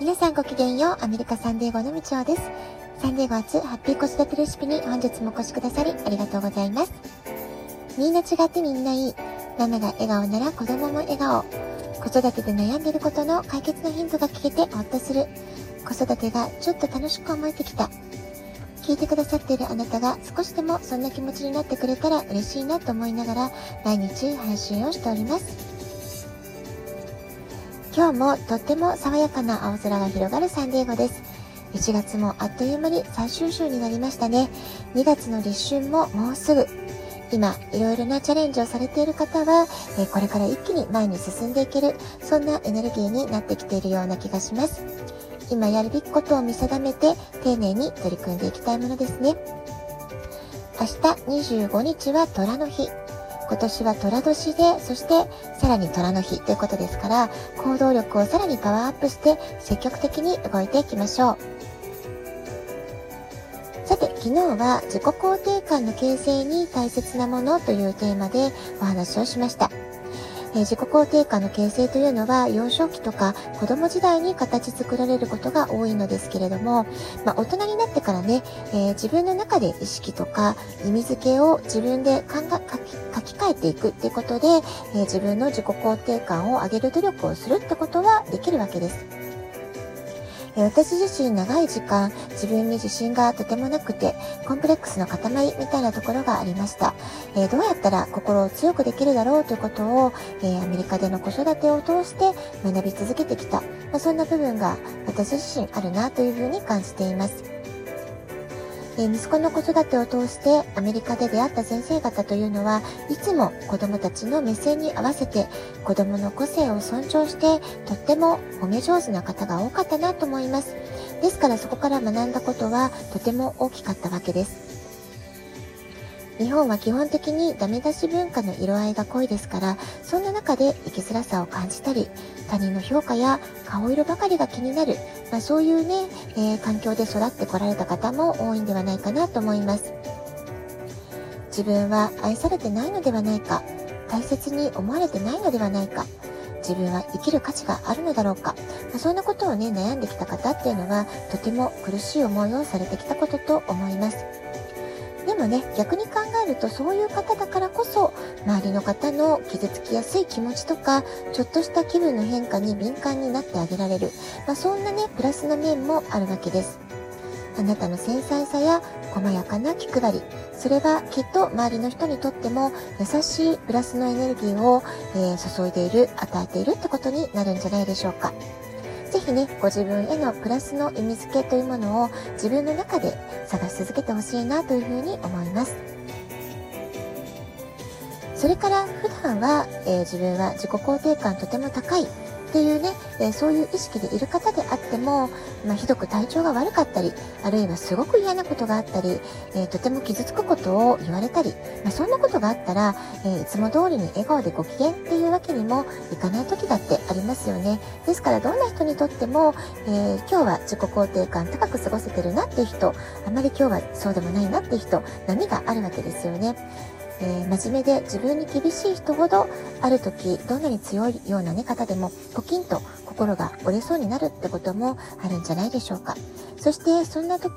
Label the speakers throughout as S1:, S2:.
S1: 皆さんごきげんよう、アメリカサンデーゴのみちおです。サンデーゴ初ハッピー子育てレシピに本日もお越しくださりありがとうございます。みんな違ってみんないい。ママが笑顔なら子供も笑顔。子育てで悩んでることの解決のヒントが聞けてほっとする。子育てがちょっと楽しく思えてきた。聞いてくださっているあなたが少しでもそんな気持ちになってくれたら嬉しいなと思いながら毎日配信をしております。今日もとっても爽やかな青空が広がるサンディエゴです。1月もあっという間に最終週になりましたね。2月の立春ももうすぐ。今、いろいろなチャレンジをされている方は、えこれから一気に前に進んでいける、そんなエネルギーになってきているような気がします。今やるべきことを見定めて、丁寧に取り組んでいきたいものですね。明日25日は虎の日。今年は寅年で、そしてさらに虎の日ということですから、行動力をさらにパワーアップして積極的に動いていきましょう。さて、昨日は自己肯定感の形成に大切なものというテーマでお話をしました。え、自己肯定感の形成というのは幼少期とか子供時代に形作られることが多いのですけれども、まあ、大人になってからね、えー、自分の中で意識とか意味付けを自分で考え書き換えていくっていうことで、えー、自分の自己肯定感を上げる努力をするってことはできるわけです。私自身長い時間自分に自信がとてもなくてコンプレックスの塊みたいなところがありました、えどうやったら心を強くできるだろうということを、えアメリカでの子育てを通して学び続けてきた、まあ、そんな部分が私自身あるなというふうに感じています。え息子の子育てを通してアメリカで出会った先生方というのはいつも子供たちの目線に合わせて子供の個性を尊重してとっても褒め上手な方が多かったなと思います。ですからそこから学んだことはとても大きかったわけです。日本は基本的にダメ出し文化の色合いが濃いですから、そんな中で生きづらさを感じたり、他人の評価や顔色ばかりが気になる、まあ、そういうね、えー、環境で育ってこられた方も多いんではないかなと思います。自分は愛されてないのではないか、大切に思われてないのではないか、自分は生きる価値があるのだろうか、まあ、そんなことをね、悩んできた方っていうのは、とても苦しい思いをされてきたことと思います。でもね、逆に考えるとそういう方だからこそ、周りの方の傷つきやすい気持ちとか、ちょっとした気分の変化に敏感になってあげられる。まあ、そんなね、プラスの面もあるわけです。あなたの繊細さや細やかな気配り、それはきっと周りの人にとっても優しいプラスのエネルギーを、えー、注いでいる、与えているってことになるんじゃないでしょうか。ぜひね、ご自分へのプラスの意味付けというものを自分の中で探し続けてほしいなというふうに思います。それから普段は、えー、自分は自己肯定感とても高いっていうね、えー、そういう意識でいる方であっても、まあ、ひどく体調が悪かったり、あるいはすごく嫌なことがあったり、えー、とても傷つくことを言われたり、まあ、そんなことがあったら、えー、いつも通りに笑顔でご機嫌っていうわけにもいかない時だってありますよね。ですからどんな人にとっても、え今日は自己肯定感高く過ごせてるなっていう人、あまり今日はそうでもないなっていう人、波があるわけですよね。えー、真面目で自分に厳しい人ほどある時どんなに強いような、ね、方でもポキンと心が折れそうになるってこともあるんじゃないでしょうか。そしてそんな時、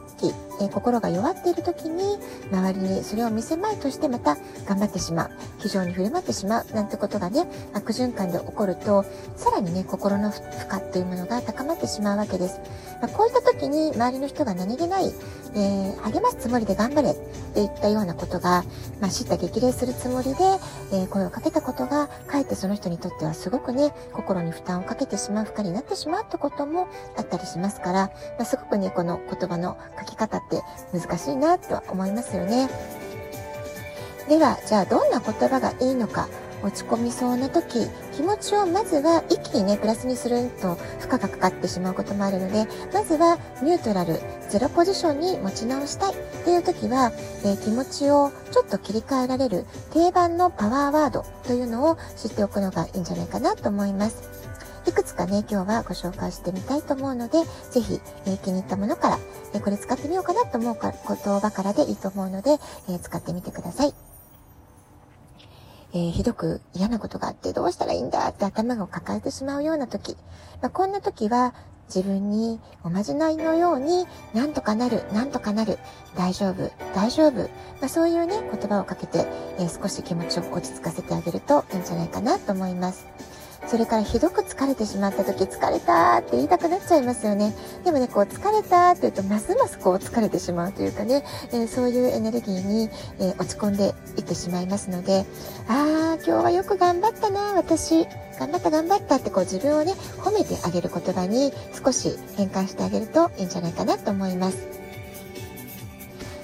S1: え、心が弱っている時に周りにそれを見せまいとしてまた頑張ってしまう気丈に振る舞ってしまうなんてことがね悪循環で起こるとさらにね心の負荷っていうものが高まってしまうわけです。まあ、こういった時に周りの人が何気ない、えー、励ますつもりで頑張れっていったようなことが、まあ、知った激励するつもりで、えー、声をかけたことがかえってその人にとってはすごくね心に負担をかけてしまう負荷になってしまうってこともあったりしますから、まあ、すごくねこの言葉の書き方って難しいなとは思いますよね。では、じゃあどんな言葉がいいのか、落ち込みそうな時、気持ちをまずは一気にね、プラスにすると負荷がかかってしまうこともあるので、まずはニュートラル、ゼロポジションに持ち直したいっていう時は、えー、気持ちをちょっと切り替えられる定番のパワーワードというのを知っておくのがいいんじゃないかなと思います。いくつかね、今日はご紹介してみたいと思うので、ぜひ、えー、気に入ったものから、えー、これ使ってみようかなと思うか言葉からでいいと思うので、えー、使ってみてください。えー、ひどく嫌なことがあってどうしたらいいんだって頭を抱えてしまうような時、まあ、こんな時は自分におまじないのように、なんとかなる、なんとかなる、大丈夫、大丈夫、まあ、そういうね、言葉をかけて、えー、少し気持ちを落ち着かせてあげるといいんじゃないかなと思います。それからひどく疲れてしまった時、疲れたって言いたくなっちゃいますよね。でもね、こう疲れたって言うと、ますますこう疲れてしまうというかね、えー、そういうエネルギーに、えー、落ち込んでいってしまいますので、あー、今日はよく頑張ったな、私。頑張った頑張ったってこう自分をね、褒めてあげる言葉に少し変換してあげるといいんじゃないかなと思います。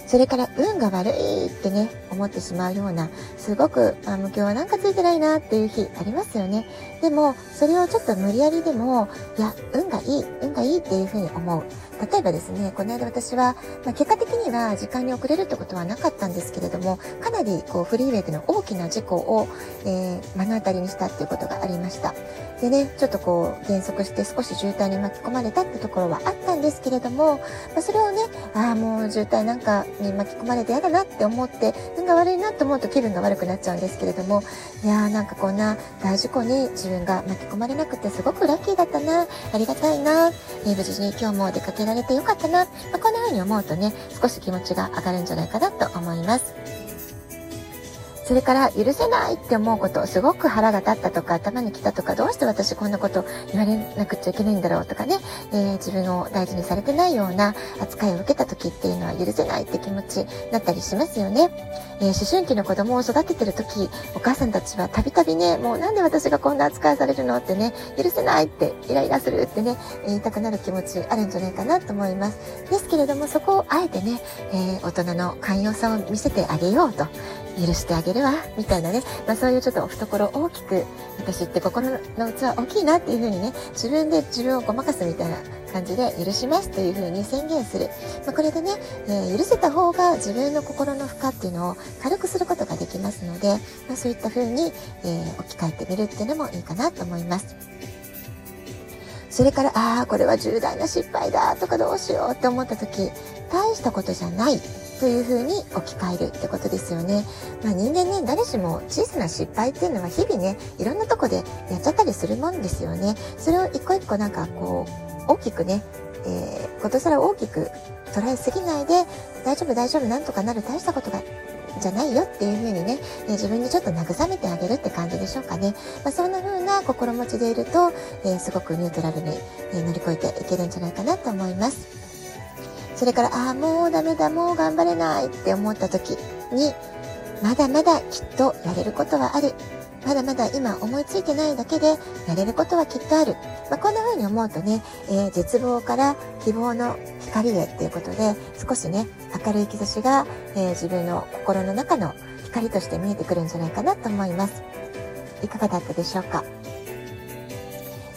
S1: それから運が悪いってね、思ってしまうような、すごく、あの、今日はなんかついてないなっていう日ありますよね。でも、それをちょっと無理やりでも、いや、運がいい、運がいいっていうふうに思う。例えばですね、この間私は、まあ、結果的には時間に遅れるってことはなかったんですけれども、かなりこうフリーウェイでの大きな事故を、えー、目の当たりにしたっていうことがありました。でね、ちょっとこう減速して少し渋滞に巻き込まれたってところはあったんですけれども、まあ、それをね、ああ、もう渋滞なんかに巻き込まれて嫌だなって思って、運が悪いなと思うと気分が悪くなっちゃうんですけれども、いやーなんかこんな大事故に自分が巻き込まれなくてすごくラッキーだったな、ありがたいな、えー、無事に今日も出かけられてよかったな、まあ、こんな風に思うとね、少し気持ちが上がるんじゃないかなと思います。それから許せないって思うこと、すごく腹が立ったとか頭に来たとか、どうして私こんなこと言われなくちゃいけないんだろうとかね、えー、自分を大事にされてないような扱いを受けた時っていうのは許せないって気持ちになったりしますよね。えー、思春期の子供を育ててる時、お母さんたちはたびたびね、もうなんで私がこんな扱いされるのってね、許せないってイライラするってね、言いたくなる気持ちあるんじゃないかなと思います。ですけれども、そこをあえてね、えー、大人の寛容さを見せてあげようと。許してあげるわ、みたいなね、まあそういうちょっと懐大きく、私って心の器大きいなっていう風にね、自分で自分をごまかすみたいな感じで許しますという風に宣言する。まあ、これでね、えー、許せた方が自分の心の負荷っていうのを軽くすることができますので、まあ、そういった風に、えー、置き換えてみるっていうのもいいかなと思います。それから、ああ、これは重大な失敗だとかどうしようって思った時、大したことじゃないというふうに置き換えるってことですよね。まあ、人間ね、誰しも小さな失敗っていうのは日々ね、いろんなとこでやっちゃったりするもんですよね。それを一個一個なんかこう、大きくね、えー、ことさら大きく捉えすぎないで、大丈夫大丈夫なんとかなる大したことがじゃないよっていう風にね、え自分にちょっと慰めてあげるって感じでしょうかね。まあ、そんな風な心持ちでいると、えー、すごくニュートラルに、え乗り越えていけるんじゃないかなと思います。それから、ああ、もうダメだ、もう頑張れないって思った時に、まだまだきっとやれることはある。まだまだ今思いついてないだけでやれることはきっとある。まあ、こんな風に思うとね、えー、絶望から希望の光へっていうことで少しね、明るい兆しが、えー、自分の心の中の光として見えてくるんじゃないかなと思います。いかがだったでしょうか？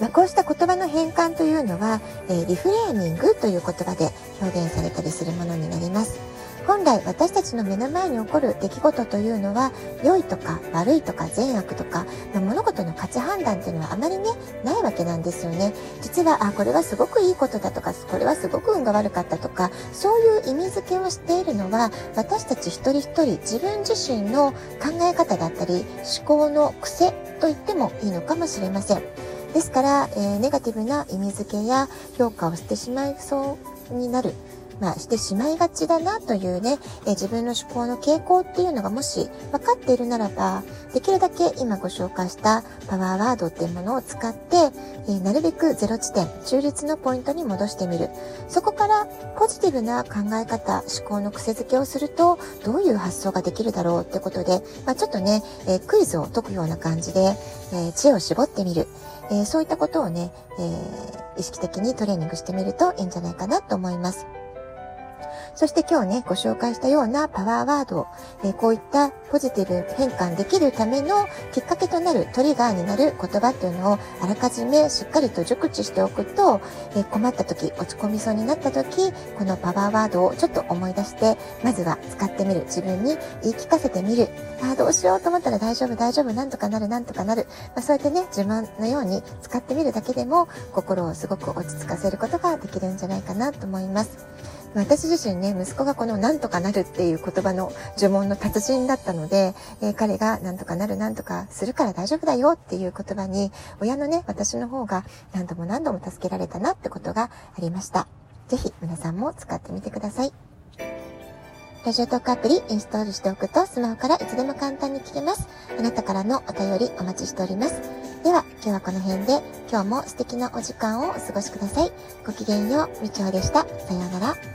S1: まあ、こうした言葉の変換というのは、えー、リフレーミングという言葉で表現されたりするものになります。本来私たちの目の前に起こる出来事というのは良いとか悪いとか善悪とか、まあ、物事の価値判断っていうのはあまりねないわけなんですよね実はあこれはすごくいいことだとかこれはすごく運が悪かったとかそういう意味付けをしているのは私たち一人一人自分自身の考え方だったり思考の癖と言ってもいいのかもしれませんですから、えー、ネガティブな意味付けや評価をしてしまいそうになる。まあ、してしまいがちだなというね、え自分の思考の傾向っていうのがもし分かっているならば、できるだけ今ご紹介したパワーワードっていうものを使って、えなるべくゼロ地点、中立のポイントに戻してみる。そこからポジティブな考え方、思考の癖づけをすると、どういう発想ができるだろうってことで、まあ、ちょっとね、えクイズを解くような感じで、え知恵を絞ってみる。えそういったことをね、え、意識的にトレーニングしてみるといいんじゃないかなと思います。そして今日ね、ご紹介したようなパワーワード、え、こういったポジティブ変換できるためのきっかけとなるトリガーになる言葉っていうのをあらかじめしっかりと熟知しておくと、え、困った時、落ち込みそうになった時、このパワーワードをちょっと思い出して、まずは使ってみる。自分に言い聞かせてみる。ああ、どうしようと思ったら大丈夫、大丈夫、なんとかなる、なんとかなる。まあ、そうやってね、自慢のように使ってみるだけでも、心をすごく落ち着かせることができるんじゃないかなと思います。私自身ね、息子がこのなんとかなるっていう言葉の呪文の達人だったので、えー、彼がなんとかなるなんとかするから大丈夫だよっていう言葉に、親のね、私の方が何度も何度も助けられたなってことがありました。ぜひ皆さんも使ってみてください。ラジオトークアプリインストールしておくとスマホからいつでも簡単に聞けます。あなたからのお便りお待ちしております。では今日はこの辺で今日も素敵なお時間をお過ごしください。ごきげんよう、みちょうでした。さようなら。